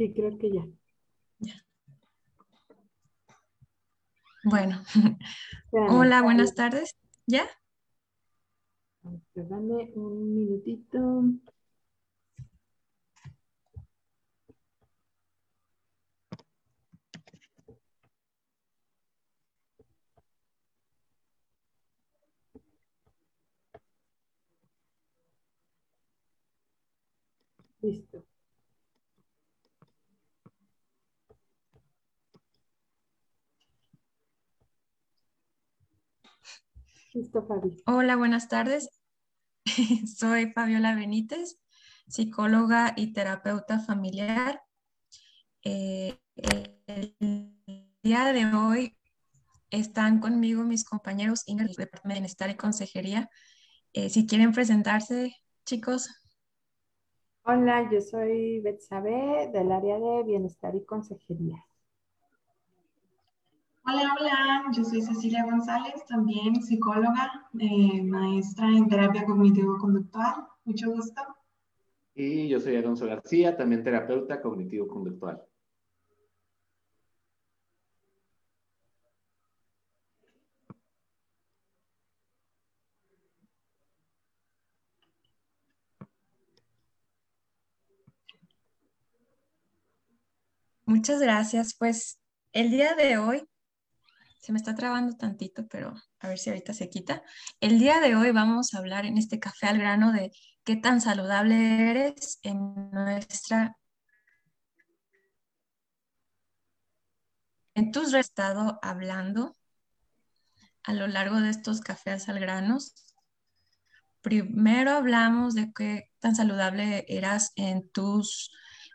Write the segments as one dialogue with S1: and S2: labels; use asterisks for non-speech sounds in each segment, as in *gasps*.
S1: Sí, creo que ya.
S2: Bueno, hola, buenas tardes. ¿Ya?
S1: Dame un minutito. Listo. Listo, Fabi.
S2: Hola, buenas tardes. *laughs* Soy Fabiola Benítez, psicóloga y terapeuta familiar. Eh, el día de hoy están conmigo mis compañeros Ingrid de Departamento de Bienestar y Consejería. Eh, si quieren presentarse, chicos.
S1: Hola, yo soy Betsabe del área de Bienestar y Consejería.
S3: Hola, hola, yo soy Cecilia González, también psicóloga, eh, maestra en terapia cognitivo-conductual. Mucho gusto.
S4: Y yo soy Alonso García, también terapeuta cognitivo-conductual.
S2: Muchas gracias. Pues el día de hoy, se me está trabando tantito, pero a ver si ahorita se quita. El día de hoy vamos a hablar en este café al grano de qué tan saludable eres en nuestra... En tus estado hablando a lo largo de estos cafés al granos. Primero hablamos de qué tan saludable eras en tus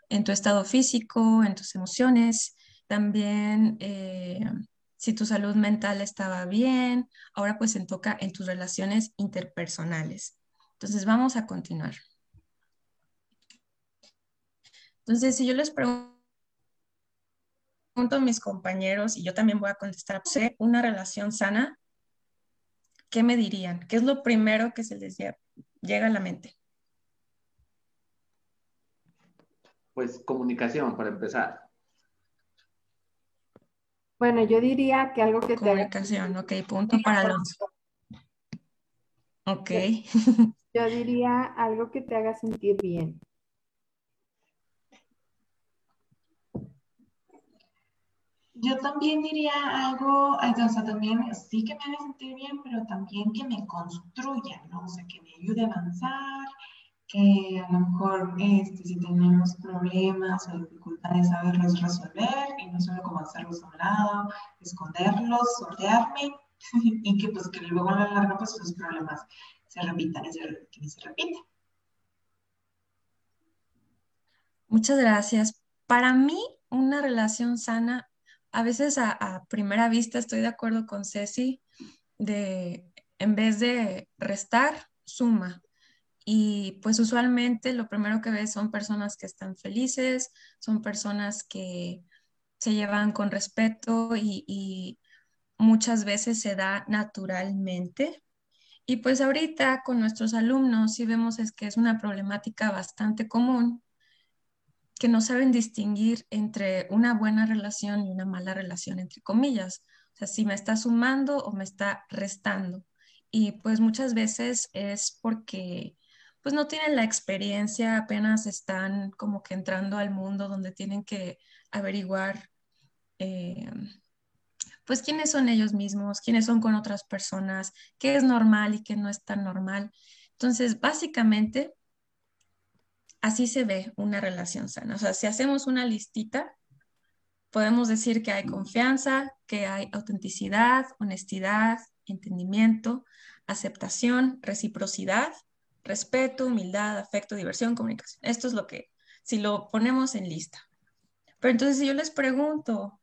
S2: en tu estado físico, en tus emociones, también eh, si tu salud mental estaba bien, ahora pues se toca en tus relaciones interpersonales. Entonces vamos a continuar. Entonces, si yo les pregunto a mis compañeros, y yo también voy a contestar, una relación sana, ¿qué me dirían? ¿Qué es lo primero que se les llega a la mente?
S4: Pues comunicación, para empezar.
S1: Bueno, yo diría que algo que
S2: comunicación, ok, punto para los. Ok. *laughs*
S1: Yo diría algo que te haga sentir bien.
S3: Yo también diría algo, o sea, también sí que me haga sentir bien, pero también que me construya, ¿no? O sea, que me ayude a avanzar, que a lo mejor este, si tenemos problemas o dificultades, saberlos resolver y no solo como hacerlos a un lado, esconderlos, sortearme *laughs* y que pues que luego a la larga pues esos problemas se repitan y se, se repiten.
S2: Muchas gracias. Para mí, una relación sana, a veces a, a primera vista estoy de acuerdo con Ceci, de en vez de restar, suma. Y pues usualmente lo primero que ves son personas que están felices, son personas que se llevan con respeto y, muchas veces se da naturalmente. Y pues ahorita con nuestros alumnos sí vemos es que es una problemática bastante común que no saben distinguir entre una buena relación y una mala relación, entre comillas. O sea, si me está sumando o me está restando. Y pues muchas veces es porque pues no tienen la experiencia, apenas están como que entrando al mundo donde tienen que averiguar eh, pues quiénes son ellos mismos, quiénes son con otras personas, qué es normal y qué no es tan normal. Entonces, básicamente, así se ve una relación sana. O sea, si hacemos una listita, podemos decir que hay confianza, que hay autenticidad, honestidad, entendimiento, aceptación, reciprocidad, respeto, humildad, afecto, diversión, comunicación. Esto es lo que, si lo ponemos en lista. Pero entonces si yo les pregunto,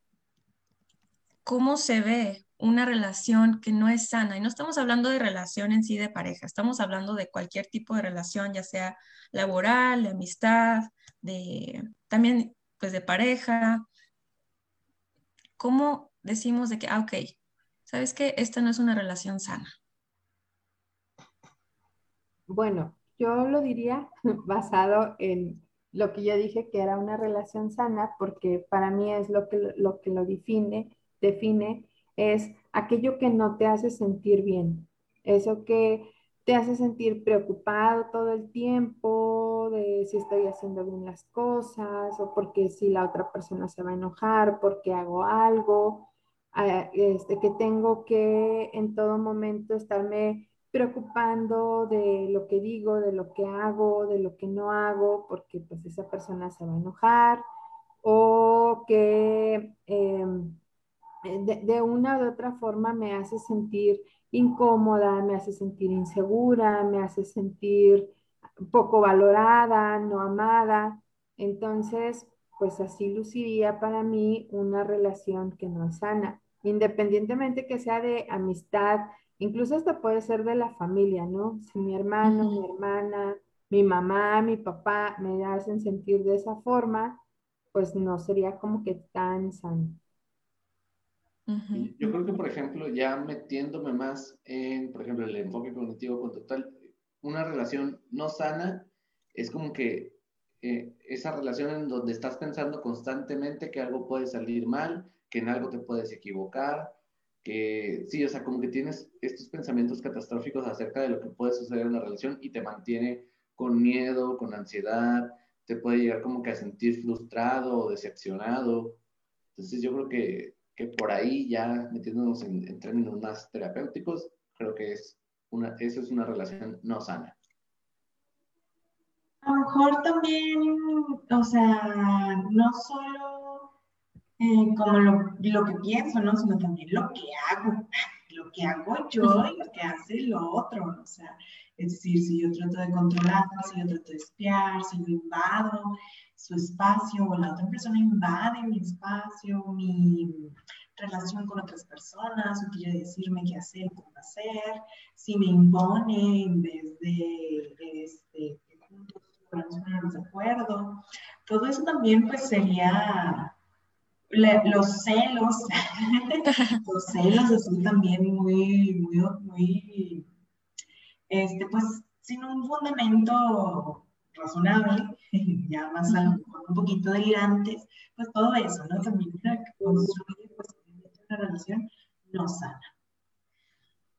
S2: ¿cómo se ve una relación que no es sana? Y no estamos hablando de relación en sí de pareja, estamos hablando de cualquier tipo de relación, ya sea laboral, de amistad, de también pues de pareja. ¿Cómo decimos de que, ah, ok, sabes que esta no es una relación sana?
S1: Bueno, yo lo diría *laughs* basado en lo que yo dije que era una relación sana, porque para mí es lo que lo, que lo define, define, es aquello que no te hace sentir bien, eso que te hace sentir preocupado todo el tiempo de si estoy haciendo bien las cosas o porque si la otra persona se va a enojar porque hago algo, ah, este, que tengo que en todo momento estarme preocupando de lo que digo, de lo que hago, de lo que no hago, porque pues esa persona se va a enojar o que em, de, de, una u otra forma me hace sentir incómoda, me hace sentir insegura, me hace sentir poco valorada, no amada. Entonces, pues así luciría para mí una relación que no es sana, independientemente que sea de amistad, Incluso hasta puede ser de la familia, ¿no? Si mi hermano, mi hermana, mi mamá, mi papá me hacen sentir de esa forma, pues no sería como que tan sano.
S4: Yo creo que, por ejemplo, ya metiéndome más en, por ejemplo, el enfoque cognitivo conductual, una relación no sana es como que eh, esa relación en donde estás pensando constantemente que algo puede salir mal, que en algo te puedes equivocar, que sí, o sea, como que tienes estos pensamientos catastróficos acerca de lo que puede suceder en la relación y te mantiene con miedo, con ansiedad, te puede llegar como que a sentir frustrado o decepcionado. Entonces yo creo que, que por ahí ya metiéndonos en, términos más terapéuticos, creo que es una, eso es una relación no sana.
S3: A lo mejor también, o sea, no solo eh, como lo, lo, que pienso, ¿no? Sino también lo que hago, lo que hago yo y lo que hace lo otro, o sea, es decir, si yo trato de controlar, si yo trato de espiar, si yo invado su espacio o la otra persona invade mi espacio, mi relación con otras personas, o quiere decirme qué hacer, cómo hacer, si me impone en vez de, este, que juntos ponernos de acuerdo, todo eso también pues sería los celos, *laughs* los celos así también muy, muy, muy, este, pues sin un fundamento razonable, *laughs* ya más a lo mejor un poquito delirantes, pues todo eso, ¿no? También construye pues, una relación no sana.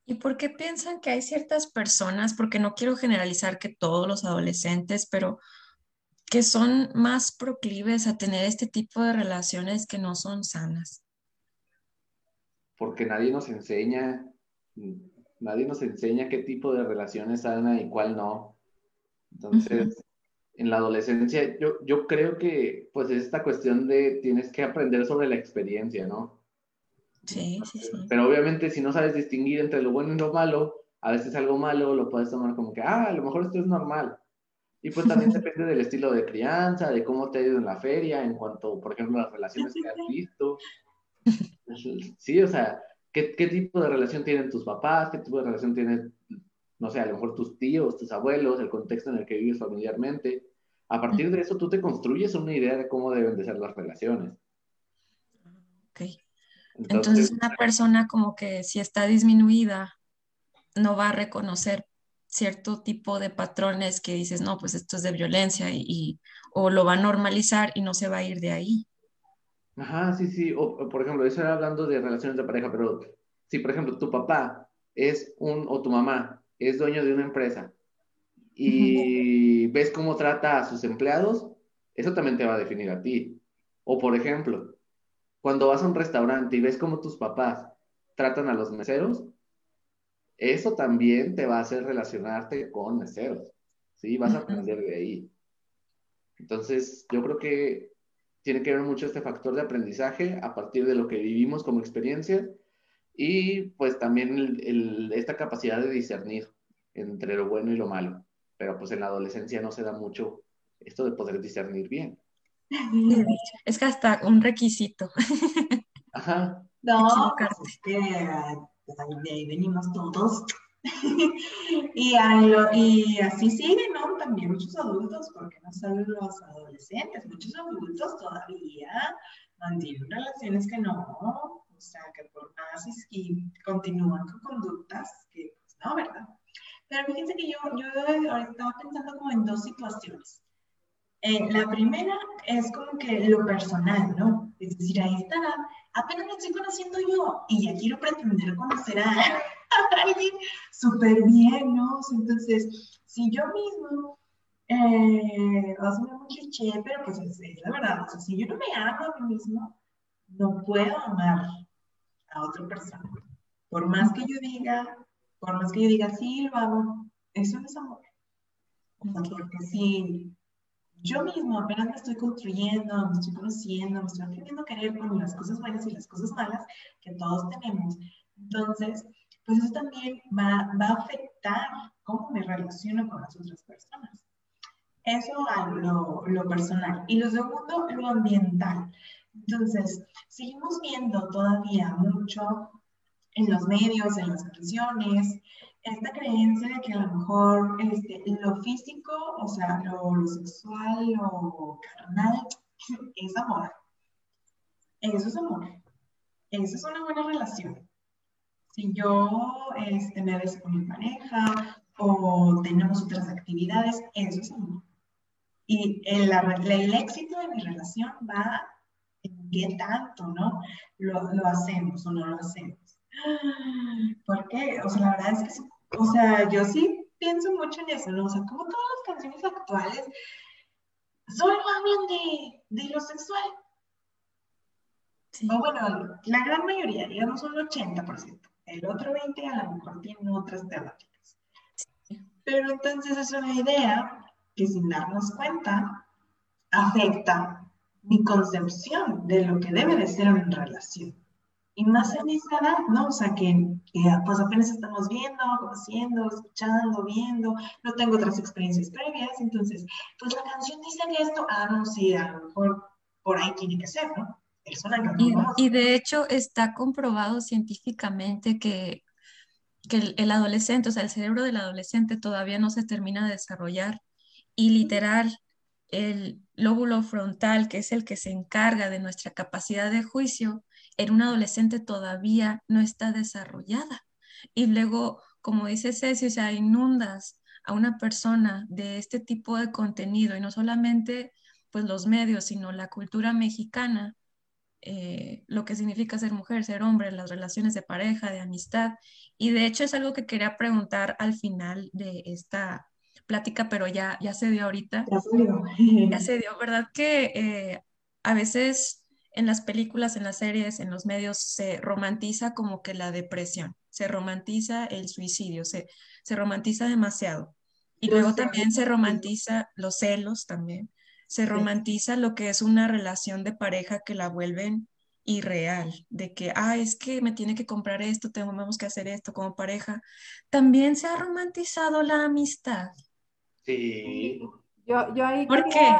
S2: ¿Y por qué piensan que hay ciertas personas, porque no quiero generalizar que todos los adolescentes, pero que son más proclives a tener este tipo de relaciones que no son sanas?
S4: Porque nadie nos enseña, nadie nos enseña qué tipo de relación es sana y cuál no. Entonces, en la adolescencia, yo, yo creo que pues es esta cuestión de tienes que aprender sobre la experiencia, ¿no?
S2: Sí, sí, sí.
S4: Pero obviamente si no sabes distinguir entre lo bueno y lo malo, a veces algo malo lo puedes tomar como que, ah, a lo mejor esto es normal. Y pues también depende del estilo de crianza, de cómo te ha ido en la feria, en cuanto, por ejemplo, las relaciones que has visto. Sí, o sea, ¿qué, ¿qué, tipo de relación tienen tus papás? ¿Qué tipo de relación tienen, no sé, a lo mejor tus tíos, tus abuelos, el contexto en el que vives familiarmente? A partir de eso tú te construyes una idea de cómo deben de ser las relaciones.
S2: Ok. Entonces una persona como que si está disminuida, no va a reconocer cierto tipo de patrones que dices, no, pues esto es de violencia y, o lo va a normalizar y no se va a ir de ahí.
S4: Ajá, sí, sí. O, por ejemplo, eso era hablando de relaciones de pareja, pero si, por ejemplo, tu papá es un, o tu mamá es dueño de una empresa y ves cómo trata a sus empleados, eso también te va a definir a ti. O, por ejemplo, cuando vas a un restaurante y ves cómo tus papás tratan a los meseros, eso también te va a hacer relacionarte con meseros, ¿sí? Vas a aprender de ahí. Entonces, yo creo que tiene que ver mucho este factor de aprendizaje a partir de lo que vivimos como experiencia y pues también esta capacidad de discernir entre lo bueno y lo malo. Pero pues en la adolescencia no se da mucho esto de poder discernir bien.
S2: Es que hasta un requisito.
S4: Ajá.
S3: No, pues que de ahí venimos todos. *laughs* y, así siguen, ¿no? También muchos adultos, porque no solo los adolescentes, muchos adultos todavía mantienen relaciones que no, o sea, que por más y continúan con conductas que, pues no, ¿verdad? Pero fíjense que yo, yo estaba pensando como en dos situaciones. Eh, la primera es como que lo personal, ¿no? Es decir, ahí está, apenas me estoy conociendo yo y ya quiero pretender conocer a, *laughs* alguien súper bien, ¿no? Entonces, si yo mismo, eh, va a sonar muy cliché, pero pues es, la verdad, o sea, si yo no me amo a mí mismo, no puedo amar a otra persona. Por más que yo diga, por más que yo diga, sí, lo amo, eso no es amor. porque si yo mismo apenas me estoy construyendo, me estoy conociendo, me estoy aprendiendo a querer con las cosas buenas y las cosas malas que todos tenemos. Entonces, pues eso también va, va a afectar cómo me relaciono con las otras personas. Eso a lo, lo personal. Y lo segundo, lo ambiental. Entonces, seguimos viendo todavía mucho en los medios, en las canciones, esta creencia de que a lo mejor este, lo físico, o sea, lo, sexual, lo carnal, *laughs* es amor. Eso es amor. Eso es una buena relación. Si yo este, me beso con mi pareja o tenemos otras actividades, eso es amor. Y el, el éxito de mi relación va en qué tanto, ¿no? Lo, lo hacemos o no lo hacemos. *gasps* Porque, o sea, la verdad es que o sea, yo sí pienso mucho en eso, ¿no? O sea, como todas las canciones actuales solo hablan de, de lo sexual. O bueno, la gran mayoría, digamos un 80%. El otro 20% a lo mejor tiene otras temáticas. Pero entonces es una idea que sin darnos cuenta afecta mi concepción de lo que debe de ser una relación. Y más en esa edad, ¿no? O sea, que, pues apenas estamos viendo, conociendo, escuchando, viendo, no tengo otras experiencias previas, entonces, pues la canción dice que esto, ah, no, sí, a lo mejor por ahí tiene que ser, ¿no?
S2: y, y, de hecho está comprobado científicamente que, que el, el, adolescente, o sea, el cerebro del adolescente todavía no se termina de desarrollar y literal, el lóbulo frontal, que es el que se encarga de nuestra capacidad de juicio, en un adolescente todavía no está desarrollada. Y luego, como dice Ceci, o sea, inundas a una persona de este tipo de contenido y no solamente pues los medios, sino la cultura mexicana, eh, lo que significa ser mujer, ser hombre, las relaciones de pareja, de amistad. Y de hecho es algo que quería preguntar al final de esta plática, pero ya, ya se dio ahorita.
S3: Ya se dio. *laughs*
S2: Ya se dio, ¿verdad? Que eh, a veces en las películas, en las series, en los medios, se romantiza como que la depresión, se romantiza el suicidio, se, se romantiza demasiado. Y luego también se romantiza los celos también, se romantiza lo que es una relación de pareja que la vuelven irreal, de que, ah, es que me tiene que comprar esto, tenemos que hacer esto como pareja. También se ha romantizado la amistad.
S4: Sí.
S1: Yo, yo ahí
S2: ¿Por qué?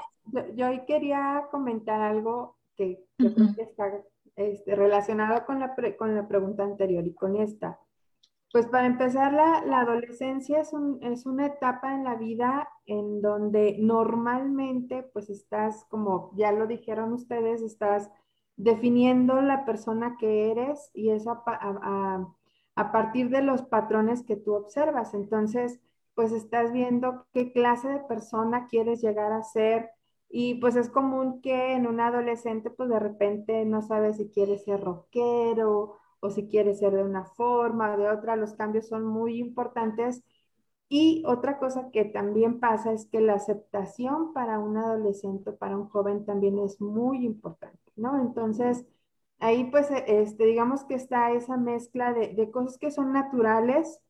S1: yo ahí quería comentar algo que yo creo que está este, relacionado con la, con la pregunta anterior y con esta. Pues para empezar, la, la adolescencia es, un, es, una etapa en la vida en donde normalmente pues estás, como ya lo dijeron ustedes, estás definiendo la persona que eres y eso a, a, a partir de los patrones que tú observas. Entonces, pues estás viendo qué clase de persona quieres llegar a ser, y pues es común que en un adolescente pues de repente no sabe si quiere ser rockero o si quiere ser de una forma o de otra. Los cambios son muy importantes. Y otra cosa que también pasa es que la aceptación para un adolescente, para un joven también es muy importante, ¿no? Entonces, ahí pues este, digamos que está esa mezcla de, de cosas que son naturales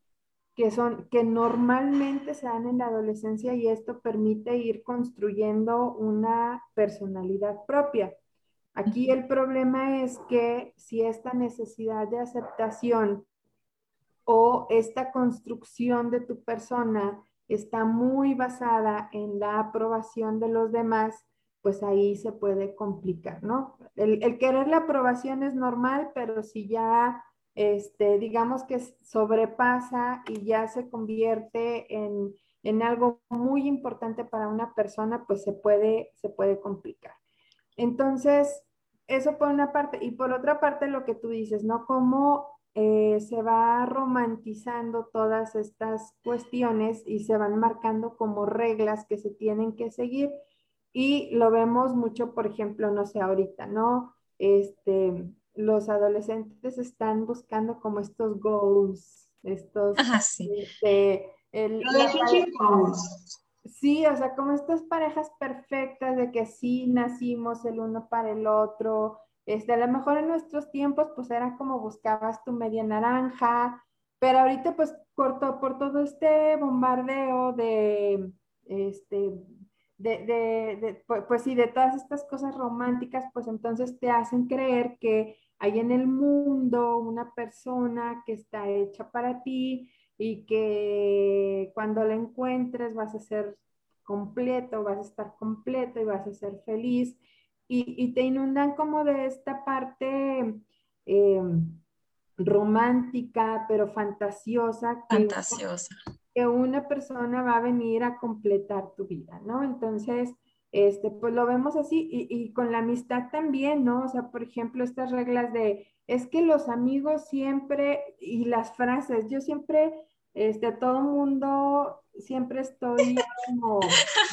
S1: que son que normalmente se dan en la adolescencia y esto permite ir construyendo una personalidad propia. Aquí el problema es que si esta necesidad de aceptación o esta construcción de tu persona está muy basada en la aprobación de los demás, pues ahí se puede complicar, ¿no? El, el querer la aprobación es normal, pero si ya este, digamos que sobrepasa y ya se convierte en, algo muy importante para una persona, pues se puede, se puede complicar. Entonces, eso por una parte. Y por otra parte, lo que tú dices, ¿no? Cómo eh, se va romantizando todas estas cuestiones y se van marcando como reglas que se tienen que seguir. Y lo vemos mucho, por ejemplo, no sé, ahorita, ¿no? Este, los adolescentes están buscando como estos goals, estos...
S2: Ajá, sí.
S1: Este, el,
S3: Relationship goals.
S1: Sí, o sea, como estas parejas perfectas de que sí nacimos el uno para el otro. Este, a lo mejor en nuestros tiempos, pues era como buscabas tu media naranja, pero ahorita, pues, corto por todo este bombardeo de, este, de, de, de, pues, pues sí, de todas estas cosas románticas, pues entonces te hacen creer que hay en el mundo una persona que está hecha para ti y que cuando la encuentres vas a ser completo, vas a estar completo y vas a ser feliz. Y, te inundan como de esta parte eh, romántica, pero fantasiosa.
S2: Que, fantasiosa.
S1: Que una persona va a venir a completar tu vida, ¿no? Entonces, este, pues lo vemos así y, con la amistad también, ¿no? O sea, por ejemplo, estas reglas de, es que los amigos siempre, y las frases, yo siempre este, todo mundo, siempre estoy como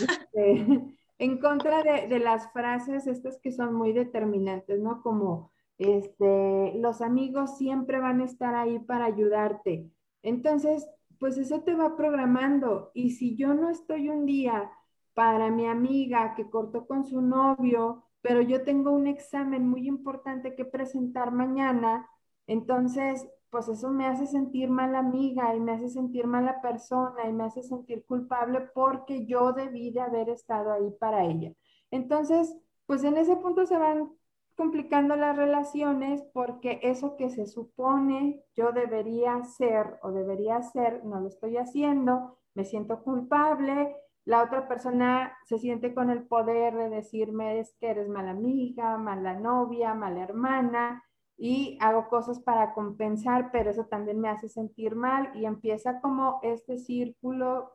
S1: este, *laughs* en contra de, las frases estas que son muy determinantes, ¿no? Como, este, los amigos siempre van a estar ahí para ayudarte. Entonces, pues eso te va programando. Y si yo no estoy un día para mi amiga que cortó con su novio, pero yo tengo un examen muy importante que presentar mañana, entonces pues eso me hace sentir mala amiga y me hace sentir mala persona y me hace sentir culpable porque yo debí de haber estado ahí para ella. Entonces, pues en ese punto se van complicando las relaciones porque eso que se supone yo debería ser o debería hacer, no lo estoy haciendo, me siento culpable, la otra persona se siente con el poder de decirme es que eres mala amiga, mala novia, mala hermana, y hago cosas para compensar, pero eso también me hace sentir mal y empieza como este círculo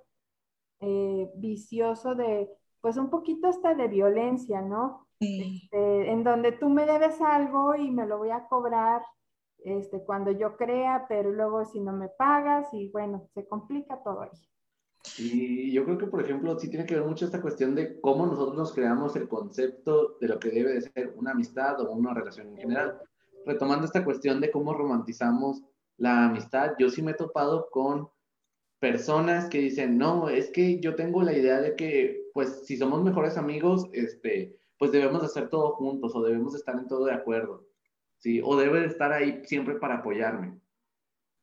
S1: eh, vicioso de, pues un poquito hasta de violencia, ¿no? Este, en donde tú me debes algo y me lo voy a cobrar este, cuando yo crea, pero luego si no me pagas y bueno, se complica todo ahí.
S4: Y yo creo que, por ejemplo, sí tiene que ver mucho esta cuestión de cómo nosotros nos creamos el concepto de lo que debe de ser una amistad o una relación en general retomando esta cuestión de cómo romantizamos la amistad, yo sí me he topado con personas que dicen, no, es que yo tengo la idea de que, pues, si somos mejores amigos, este, pues debemos hacer todo juntos o debemos estar en todo de acuerdo, ¿sí? O debe de estar ahí siempre para apoyarme.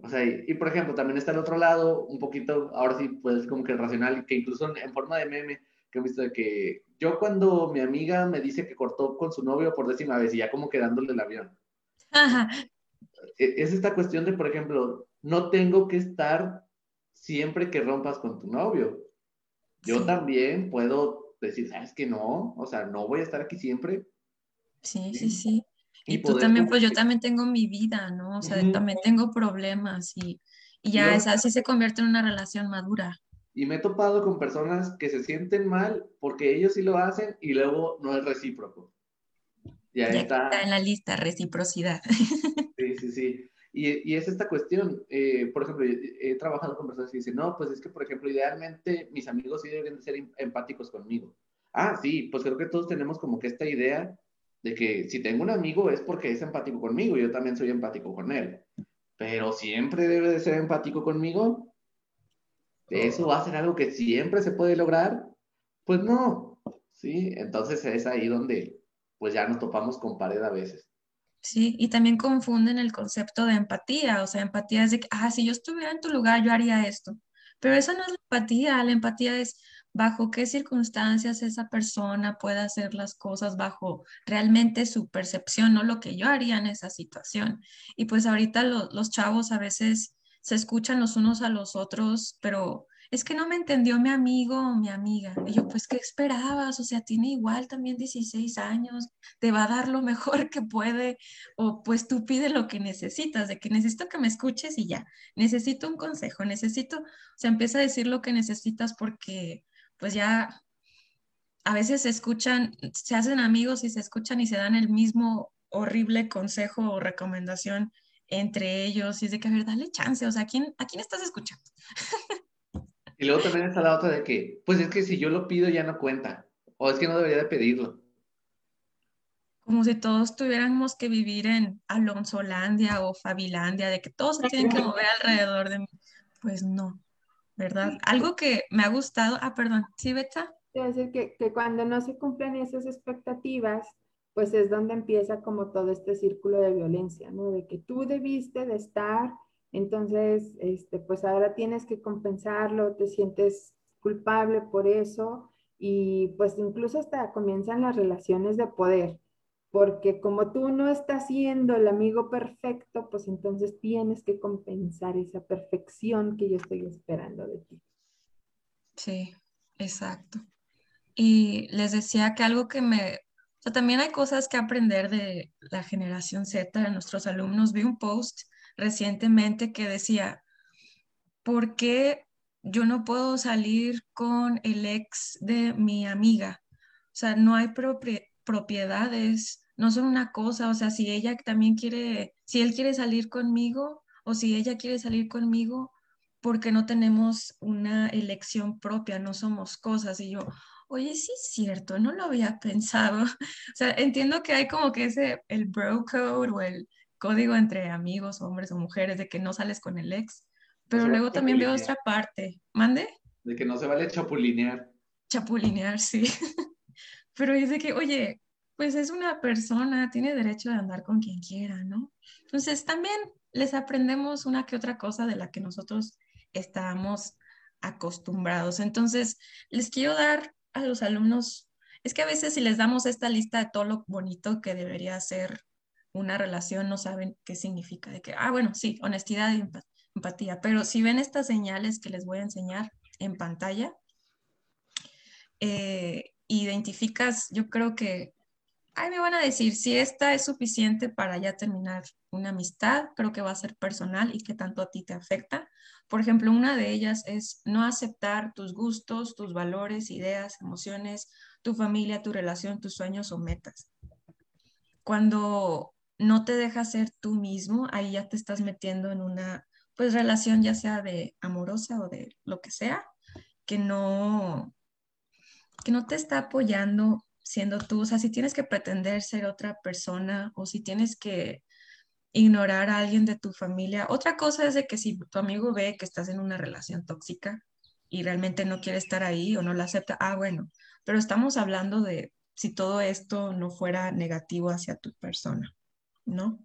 S4: O sea, y, por ejemplo, también está el otro lado, un poquito, ahora sí, pues como que racional, que incluso en, forma de meme, que he visto de que yo cuando mi amiga me dice que cortó con su novio por décima vez y ya como quedándole el avión, e, es esta cuestión de, por ejemplo, no tengo que estar siempre que rompas con tu novio. Yo también puedo decir, ¿sabes que no? O sea, no voy a estar aquí siempre.
S2: Sí, sí, sí. Y, tú también, pues yo también tengo mi vida, ¿no? O sea, también tengo problemas y, y ya es así se convierte en una relación madura.
S4: Y me he topado con personas que se sienten mal porque ellos sí lo hacen y luego no es recíproco.
S2: Ya, está. en la lista, reciprocidad. *laughs*
S4: Sí, sí, sí. Y, y es esta cuestión, eh, por ejemplo, he trabajado con personas que dicen, no, pues es que, por ejemplo, idealmente mis amigos sí deben ser em, empáticos conmigo. Ah, sí, pues creo que todos tenemos como que esta idea de que si tengo un amigo es porque es empático conmigo, yo también soy empático con él. Pero siempre debe de ser empático conmigo. ¿Eso va a ser algo que siempre se puede lograr? Pues no, ¿sí? Entonces es ahí donde pues ya nos topamos con pared a veces.
S2: Sí, y también confunden el concepto de empatía, o sea, empatía es de que, ah, si yo estuviera en tu lugar, yo haría esto. Pero esa no es la empatía, la empatía es bajo qué circunstancias esa persona puede hacer las cosas bajo realmente su percepción, no lo que yo haría en esa situación. Y pues ahorita los chavos a veces se escuchan los unos a los otros, pero es que no me entendió mi amigo o mi amiga. Y yo, pues, ¿qué esperabas? O sea, tiene igual también 16 años, te va a dar lo *laughs* mejor que puede, o pues tú pide lo que necesitas, de que necesito que me escuches y ya, necesito un consejo, necesito, o sea, empieza a decir lo que necesitas porque pues ya a veces se escuchan, se hacen amigos y se escuchan y se dan el mismo horrible consejo o recomendación entre ellos y es de que, a ver, dale chance, o sea, ¿a quién, ¿a quién estás escuchando?
S4: Y luego también está la otra de que, pues es que si yo lo pido ya no cuenta. o es que no debería de pedirlo.
S2: Como si todos tuviéramos que vivir en Alonsolandia o Fabilandia, de que todos se tienen que mover alrededor de mí. Pues no, ¿verdad? Algo que me ha gustado, ah, perdón, ¿sí, Betsa?
S1: Es decir, que, que cuando no se cumplen esas expectativas, pues es donde empieza como todo este círculo de violencia, ¿no? De que tú debiste de estar, entonces, este, pues ahora tienes que compensarlo, te sientes culpable por eso y pues incluso hasta comienzan las relaciones de poder, porque como tú no estás siendo el amigo perfecto, pues entonces tienes que compensar esa perfección que yo estoy esperando de ti.
S2: Sí, exacto. Y les decía que algo que me, o también hay cosas que aprender de la generación Z, de nuestros alumnos. Vi un post recientemente que decía, ¿por qué yo no puedo salir con el ex de mi amiga? O sea, no hay propiedades, no son una cosa, o sea, si ella también quiere, si él quiere salir conmigo o si ella quiere salir conmigo, porque no tenemos una elección propia, no somos cosas. Y yo, oye, sí es cierto, no lo había pensado. *laughs* O sea, entiendo que hay como que ese, el bro code o el código entre amigos, hombres o mujeres, de que no sales con el ex, pero luego también veo otra parte. ¿Mande?
S4: De que no se vale chapulinear.
S2: Chapulinear, sí. *laughs* pero es de que, oye, pues es una persona, tiene derecho de andar con quien quiera, ¿no? Entonces también les aprendemos una que otra cosa de la que nosotros estábamos acostumbrados. Entonces, les quiero dar a los alumnos, es que a veces si les damos esta lista de todo lo bonito que debería ser una relación no saben qué significa, de que, ah, bueno, sí, honestidad y empatía, pero si ven estas señales que les voy a enseñar en pantalla, eh, identificas, yo creo que, ay, me van a decir, si esta es suficiente para ya terminar una amistad, creo que va a ser personal y que tanto a ti te afecta. Por ejemplo, una de ellas es no aceptar tus gustos, tus valores, ideas, emociones, tu familia, tu relación, tus sueños o metas. Cuando no te dejas ser tú mismo, ahí ya te estás metiendo en una pues relación ya sea de amorosa o de lo que sea, que no que no te está apoyando siendo tú, o sea, si tienes que pretender ser otra persona o si tienes que ignorar a alguien de tu familia. Otra cosa es de que si tu amigo ve que estás en una relación tóxica y realmente no quiere estar ahí o no la acepta, ah, bueno, pero estamos hablando de si todo esto no fuera negativo hacia tu persona. ¿no?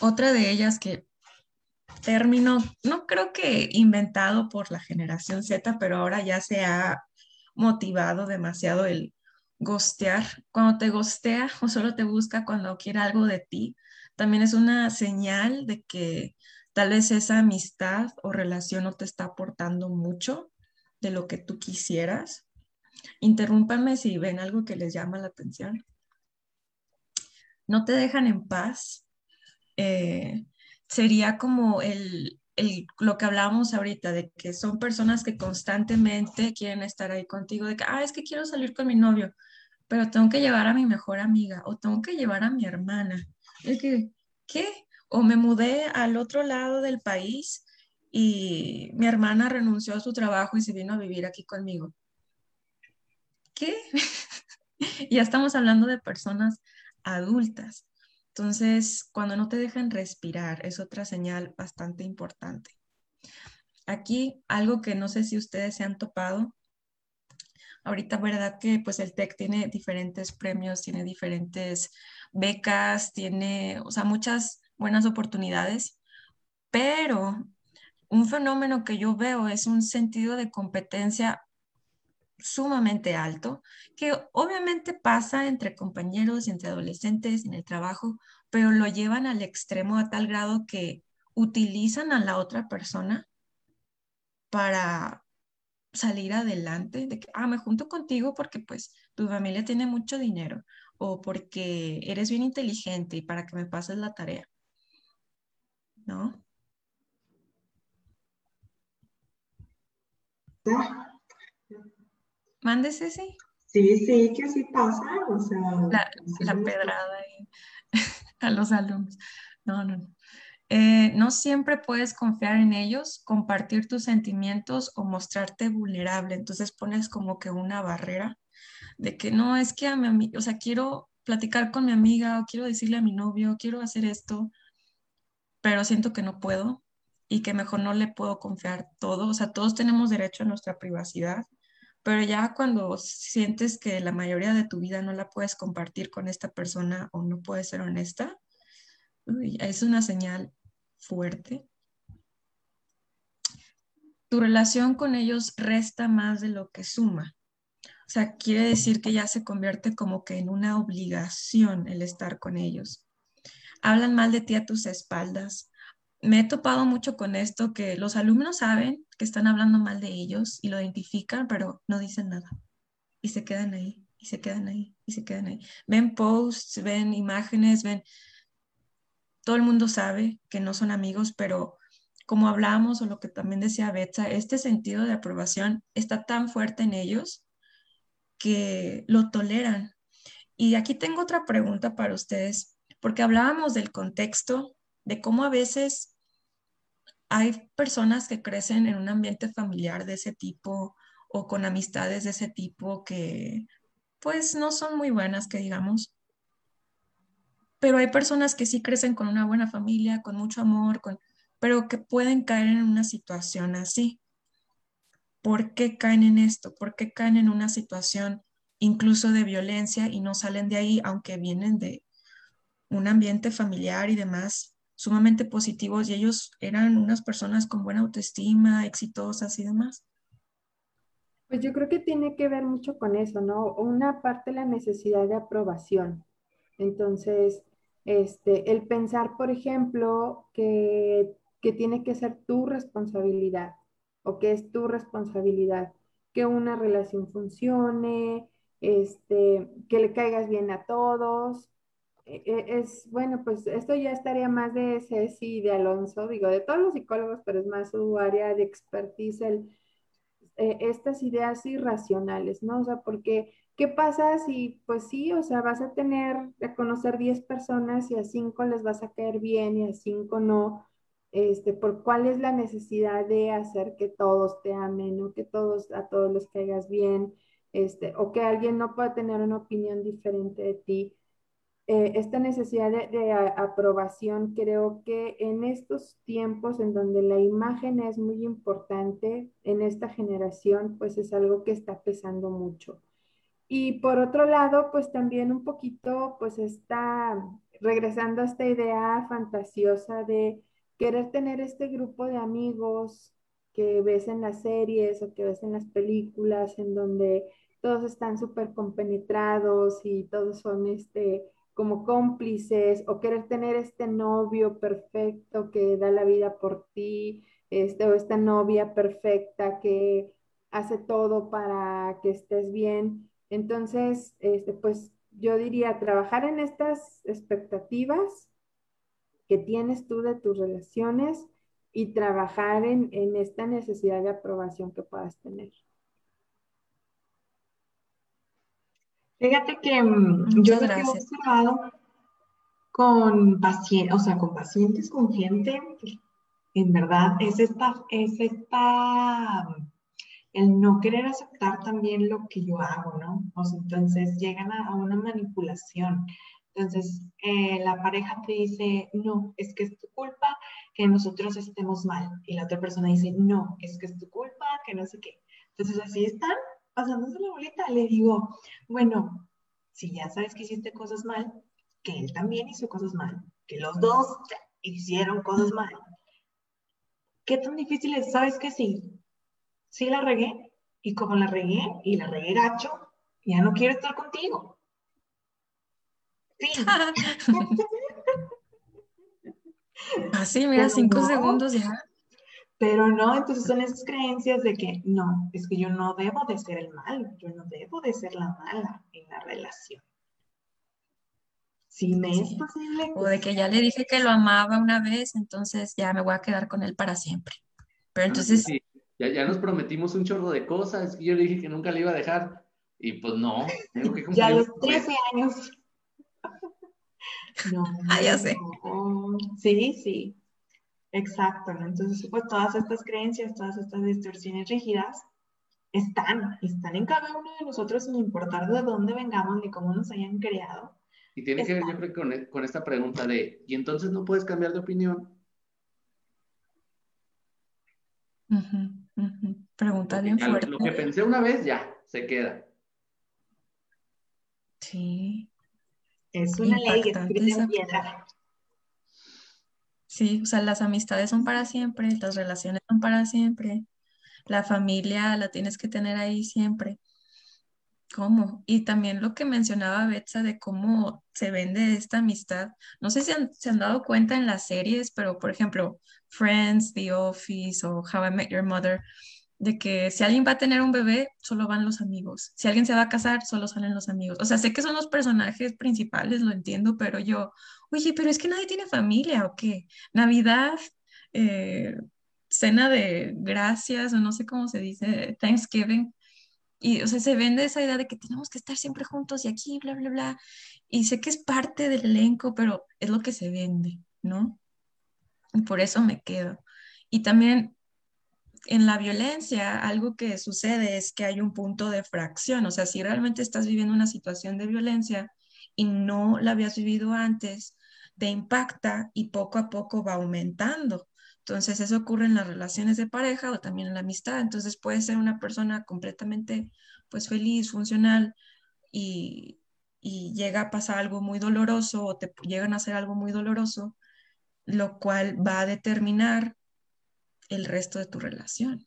S2: Otra de ellas que término, no creo que inventado por la generación Z, pero ahora ya se ha motivado demasiado el gostear. Cuando te gostea *laughs* o solo te busca cuando quiere algo de ti, también es una señal de que tal vez esa amistad o relación no te está aportando mucho de lo que tú quisieras. Interrúmpanme si ven algo que les llama la atención no te dejan en paz, eh, sería como el, lo que hablábamos ahorita, de que son personas que constantemente quieren estar ahí contigo, de que, ah, es que quiero salir con mi novio, pero tengo que llevar a mi mejor amiga o tengo que llevar a mi hermana. ¿qué? O me mudé al otro lado del país y mi hermana renunció a su trabajo y se vino a vivir aquí conmigo. ¿Qué? *laughs* ya estamos hablando de personas adultas. Entonces, cuando no te dejan respirar, es otra señal bastante importante. Aquí, algo que no sé si ustedes se han topado, ahorita, ¿verdad? Que pues el TEC tiene diferentes premios, tiene diferentes becas, tiene, o sea, muchas buenas oportunidades, pero un fenómeno que yo veo es un sentido de competencia sumamente alto, que obviamente pasa entre compañeros y entre adolescentes en el trabajo, pero lo llevan al extremo a tal grado que utilizan a la otra persona para salir adelante, de que, ah, me junto contigo porque pues tu familia tiene mucho dinero o porque eres bien inteligente y para que me pases la tarea. ¿No? Mándese, sí.
S3: Sí, sí, que así pasa, o sea.
S2: La, pedrada *laughs* a los alumnos. No, no, Eh, no siempre puedes confiar en ellos, compartir tus sentimientos o mostrarte vulnerable. Entonces pones como que una barrera de que no, es que a mi amiga, o sea, quiero platicar con mi amiga o quiero decirle a mi novio, quiero hacer esto, pero siento que no puedo y que mejor no le puedo confiar todo. O sea, todos tenemos derecho a nuestra privacidad, pero ya cuando sientes que la mayoría de tu vida no la puedes compartir con esta persona o no puedes ser honesta, es una señal fuerte. Tu relación con ellos resta más de lo que suma. O sea, quiere decir que ya se convierte como que en una obligación el estar con ellos. Hablan mal de ti a tus espaldas. Me he topado mucho con esto, que los alumnos saben que están hablando mal de ellos y lo identifican, pero no dicen nada. Y se quedan ahí, y se quedan ahí, y se quedan ahí. Ven posts, ven imágenes, ven... Todo el mundo sabe que no son amigos, pero como hablamos o lo que también decía Betsa, este sentido de aprobación está tan fuerte en ellos que lo toleran. Y aquí tengo otra pregunta para ustedes, porque hablábamos del contexto, de cómo a veces hay personas que crecen en un ambiente familiar de ese tipo o con amistades de ese tipo que pues no son muy buenas, que digamos. Pero hay personas que sí crecen con una buena familia, con mucho amor, con, pero que pueden caer en una situación así. ¿Por qué caen en esto? ¿Por qué caen en una situación incluso de violencia y no salen de ahí, aunque vienen de un ambiente familiar y demás sumamente positivos y ellos eran unas personas con buena autoestima, exitosas y demás?
S1: Pues yo creo que tiene que ver mucho con eso, ¿no? Una parte la necesidad de aprobación. Entonces, este, el pensar, por ejemplo, que, que tiene que ser tu responsabilidad o que es tu responsabilidad que una relación funcione, este, que le caigas bien a todos. E, e, es, bueno, pues esto ya estaría más de Ceci y de Alonso, digo, de todos los psicólogos, pero es más su área de expertise, eh, estas ideas irracionales, ¿no? O sea, porque, ¿qué pasa si, pues sí, o sea, vas a tener, a conocer 10 personas y a 5 les vas a caer bien y a 5 no? este, por cuál es la necesidad de hacer que todos te amen o que todos, a todos les caigas bien, este, o que alguien no pueda tener una opinión diferente de ti. Eh, esta necesidad de, aprobación creo que en estos tiempos en donde la imagen es muy importante en esta generación, pues es algo que está pesando mucho. Y por otro lado, pues también un poquito, pues está regresando a esta idea fantasiosa de querer tener este grupo de amigos que ves en las series o que ves en las películas, en donde todos están súper compenetrados y todos son este, como cómplices, o querer tener este novio perfecto que da la vida por ti, este, o esta novia perfecta que hace todo para que estés bien. Entonces, este, pues yo diría trabajar en estas expectativas que tienes tú de tus relaciones y trabajar en, esta necesidad de aprobación que puedas tener.
S3: Fíjate que mm, yo lo que he observado con pacientes, o sea, con pacientes, con gente, en verdad, es esta, es esta, el no querer aceptar también lo que yo hago, ¿no? O sea, entonces llegan a una manipulación. Entonces, eh, la pareja te dice, no, es que es tu culpa que nosotros estemos mal. Y la otra persona dice, no, es que es tu culpa, que no sé qué. Entonces, así están pasándose la bolita. Le digo, bueno, si ya sabes que hiciste cosas mal, que él también hizo cosas mal, que los dos hicieron cosas mal. ¿Qué tan difícil es? ¿Sabes que sí? Sí la regué. Y como la regué y la regué gacho, ya no quiero estar contigo *laughs*
S2: Así, mira, cinco segundos ya.
S3: Pero no, entonces son esas creencias de que no, es que yo no debo de ser el malo, yo no debo de ser la mala en la relación. Si me es posible.
S2: O de que ya le dije que lo amaba una vez, entonces ya me voy a quedar con él para siempre. Pero entonces.
S4: Sí, Ya, ya nos prometimos un chorro de cosas, y yo le dije que nunca le iba a dejar, y pues no.
S3: Tengo que *laughs* ya a los 13 años. *laughs*
S2: No. *laughs* ah, ya sé.
S3: Sí, sí. Exacto, ¿no? Entonces, pues todas estas creencias, todas estas distorsiones rígidas están, están en cada uno de nosotros sin importar de dónde vengamos ni cómo nos hayan creado.
S4: Y tiene que ver, yo creo, con, con esta pregunta de, ¿y entonces no puedes cambiar de opinión?
S2: Pregunta bien fuerte.
S4: Lo que pensé una vez ya, se queda.
S2: Sí.
S3: Es una ley escrita en piedra.
S2: Sí, o sea, las amistades son para siempre, las relaciones son para siempre, la familia la tienes que tener ahí siempre. ¿Cómo? Y también lo que mencionaba Betsa de cómo se vende esta amistad. No sé si se han dado cuenta en las series, pero por ejemplo, Friends, The Office o How I Met Your Mother, de que si alguien va a tener un bebé, solo van los amigos. Si alguien se va a casar, solo salen los amigos. O sea, sé que son los personajes principales, lo entiendo, pero yo, oye, pero es que nadie tiene familia o qué. Navidad, eh, cena de gracias o no sé cómo se dice, Thanksgiving. Y, o sea, se vende esa idea de que tenemos que estar siempre juntos y aquí, bla, bla, bla. Y sé que es parte del elenco, pero es lo que se vende, ¿no? Y por eso me quedo. Y también en la violencia, algo que sucede es que hay un punto de fracción. O sea, si realmente estás viviendo una situación de violencia y no la habías vivido antes, te impacta y poco a poco va aumentando. Entonces, eso ocurre en las relaciones de pareja o también en la amistad. Entonces, puede ser una persona completamente, pues, feliz, funcional y, y llega a pasar algo muy doloroso o te llegan a hacer algo muy doloroso, lo cual va a determinar el resto de tu relación.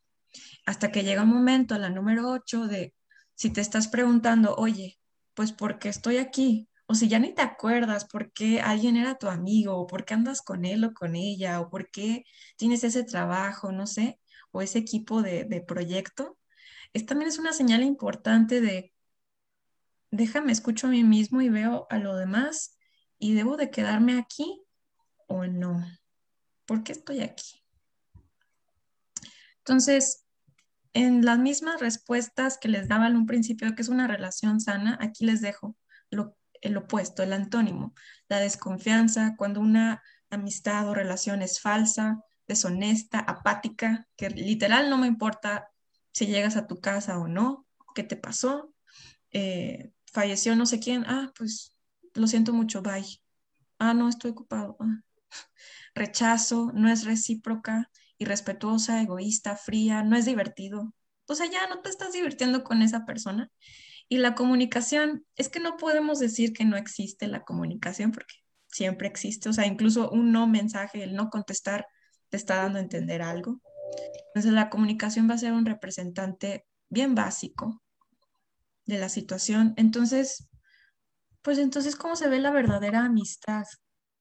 S2: Hasta que llega un momento, la número 8, de si te estás preguntando, oye, pues ¿por qué estoy aquí? O si ya ni te acuerdas por qué alguien era tu amigo, o por qué andas con él o con ella, o por qué tienes ese trabajo, no sé, o ese equipo de, proyecto, es, también es una señal importante de, déjame, escucho a mí mismo y veo a lo demás y debo de quedarme aquí o no. ¿Por qué estoy aquí? Entonces, en las mismas respuestas que les daba en un principio, que es una relación sana, aquí les dejo el opuesto, el antónimo, la desconfianza, cuando una amistad o relación es falsa, deshonesta, apática, que literal no me importa si llegas a tu casa o no, qué te pasó, eh, falleció no sé quién, ah, pues lo siento mucho, bye. Ah, no, estoy ocupado. Ah. *laughs* Rechazo, no es recíproca, irrespetuosa, egoísta, fría, no es divertido. O sea, ya no te estás divirtiendo con esa persona. Y la comunicación, es que no podemos decir que no existe la comunicación porque siempre existe. O sea, incluso un no mensaje, el no contestar, te está dando a entender algo. Entonces, la comunicación va a ser un representante bien básico de la situación. Entonces, pues entonces, ¿cómo se ve la verdadera amistad?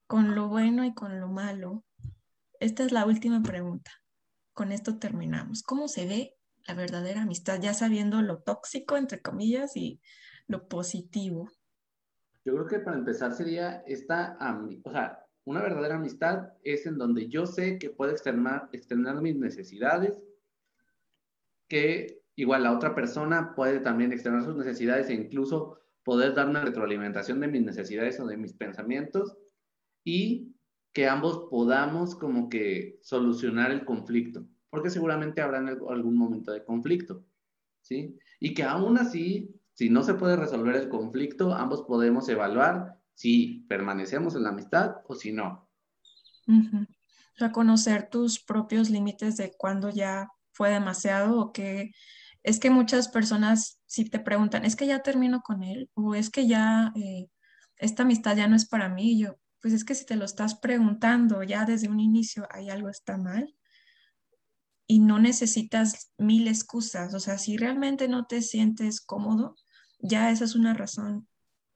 S2: Con lo bueno y con lo malo. Esta es la última pregunta. Con esto terminamos. ¿Cómo se ve la verdadera amistad? Ya sabiendo lo tóxico, entre comillas, y lo positivo.
S4: Yo creo que para empezar sería esta, o sea, una verdadera amistad es en donde yo sé que puedo externar, externar mis necesidades, que igual la otra persona puede también externar sus necesidades e incluso poder dar una retroalimentación de mis necesidades o de mis pensamientos y que ambos podamos como que solucionar el conflicto, porque seguramente habrá algún momento de conflicto, ¿sí? Y que aún así, si no se puede resolver el conflicto, ambos podemos evaluar si permanecemos en la amistad o si no.
S2: Reconocer tus propios límites de cuando ya fue demasiado o que es que muchas personas si te preguntan, es que ya termino con él o es que ya eh, esta amistad ya no es para mí, yo, pues es que si te lo estás preguntando ya desde un inicio, hay algo está mal y no necesitas mil excusas. O sea, si realmente no te sientes cómodo, ya esa es una razón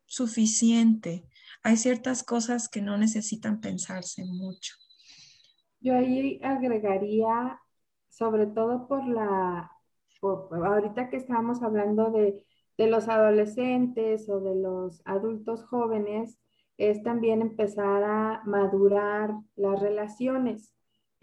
S2: suficiente. Hay ciertas cosas que no necesitan pensarse mucho.
S1: Yo ahí agregaría, sobre todo por la, ahorita que estábamos hablando de, de los adolescentes o de los adultos jóvenes, es también empezar a madurar las relaciones.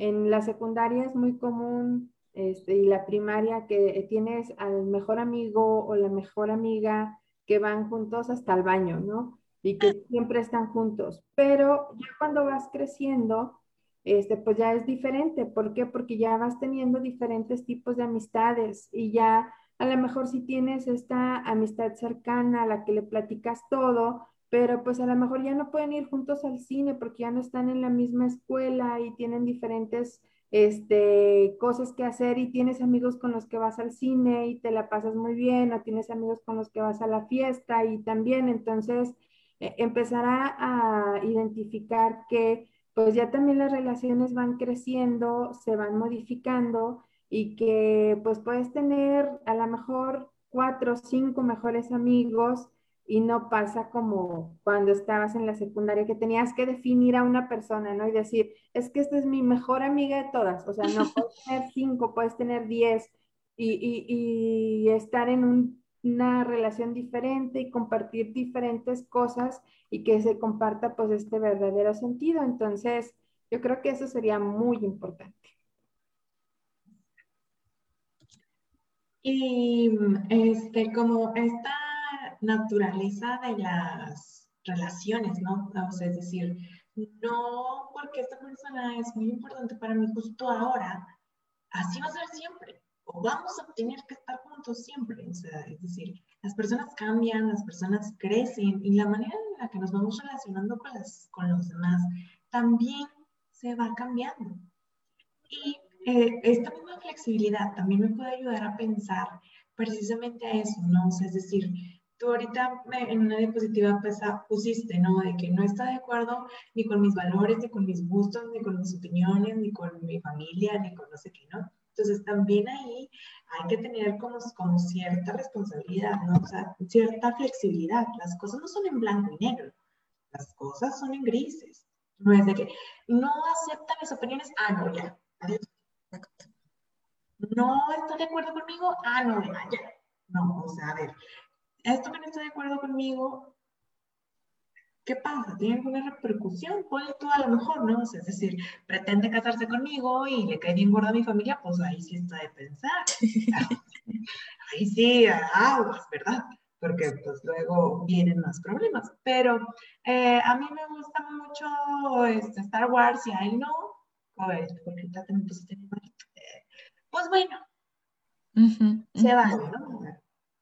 S1: En la secundaria es muy común este, y la primaria que tienes al mejor amigo o la mejor amiga que van juntos hasta el baño, ¿no? Y que siempre están juntos. Pero ya cuando vas creciendo, este, pues ya es diferente. ¿Por qué? Porque ya vas teniendo diferentes tipos de amistades y ya a lo mejor si tienes esta amistad cercana a la que le platicas todo, pero pues a lo mejor ya no pueden ir juntos al cine porque ya no están en la misma escuela y tienen diferentes este, cosas que hacer y tienes amigos con los que vas al cine y te la pasas muy bien o tienes amigos con los que vas a la fiesta y también entonces eh, empezará a identificar que pues ya también las relaciones van creciendo, se van modificando y que pues puedes tener a lo mejor cuatro o cinco mejores amigos y no pasa como cuando estabas en la secundaria que tenías que definir a una persona, ¿no? Y decir, es que esta es mi mejor amiga de todas, o sea, no *laughs* puedes tener cinco, puedes tener diez y, y, estar en una relación diferente y compartir diferentes cosas y que se comparta pues este verdadero sentido. Entonces, yo creo que eso sería muy importante.
S3: Y este, como esta naturaleza de las relaciones, ¿no? O sea, es decir, no porque esta persona es muy importante para mí justo ahora, así va a ser siempre, o vamos a tener que estar juntos siempre, o sea, es decir, las personas cambian, las personas crecen y la manera en la que nos vamos relacionando con, las, con los demás también se va cambiando. Y eh, esta misma flexibilidad también me puede ayudar a pensar precisamente a eso, ¿no? O sea, es decir, tú ahorita en una diapositiva ah, pusiste, ¿no? De que no está de acuerdo ni con mis valores, ni con mis gustos, ni con mis opiniones, ni con mi familia, ni con no sé qué, ¿no? Entonces también ahí hay que tener como, como cierta responsabilidad, ¿no? O sea, cierta flexibilidad. Las cosas no son en blanco y negro, las cosas son en grises. No es de que no acepta mis opiniones, ah, no, ya, No está de acuerdo conmigo, ah, no, ya. No, o sea, a ver, esto que no está de acuerdo conmigo, ¿qué pasa? ¿Tiene alguna repercusión? Puede tú a lo mejor, ¿no? es decir, pretende casarse conmigo y le cae bien gorda a mi familia, pues ahí sí está de pensar. *laughs* ahí sí, aguas, ¿verdad? Porque pues luego vienen más problemas. Pero eh, a mí me gusta mucho este, Star Wars y ahí no, pues, porque también pusiste Pues bueno, se vale, ¿no?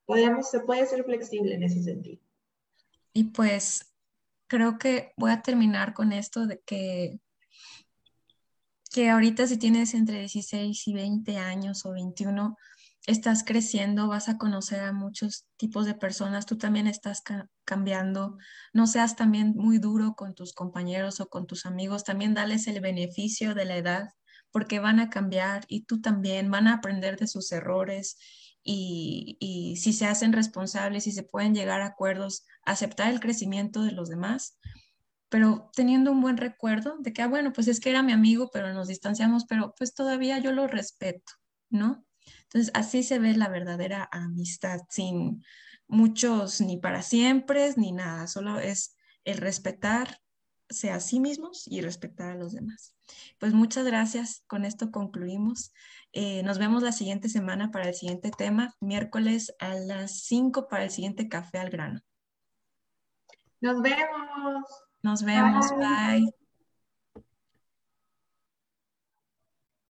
S3: podemos, se puede ser flexible en ese sentido.
S2: Y pues creo que voy a terminar con esto de que, que ahorita si tienes entre 16 y 20 años o 21, estás creciendo, vas a conocer a muchos tipos de personas, tú también estás cambiando, no seas también muy duro con tus compañeros o con tus amigos, también dales el beneficio de la edad porque van a cambiar y tú también van a aprender de sus errores y, si se hacen responsables y se pueden llegar a acuerdos, aceptar el crecimiento de los demás, pero teniendo un buen recuerdo de que, ah, bueno, pues es que era mi amigo, pero nos distanciamos, pero pues todavía yo lo respeto, ¿no? Entonces, así se ve la verdadera amistad, sin muchos ni para siempre, ni nada, solo es el respetarse a sí mismos y respetar a los demás. Pues muchas gracias, con esto concluimos. Eh, nos vemos la siguiente semana para el siguiente tema, miércoles a las 5 para el siguiente café al grano.
S3: Nos vemos.
S2: Nos vemos. bye.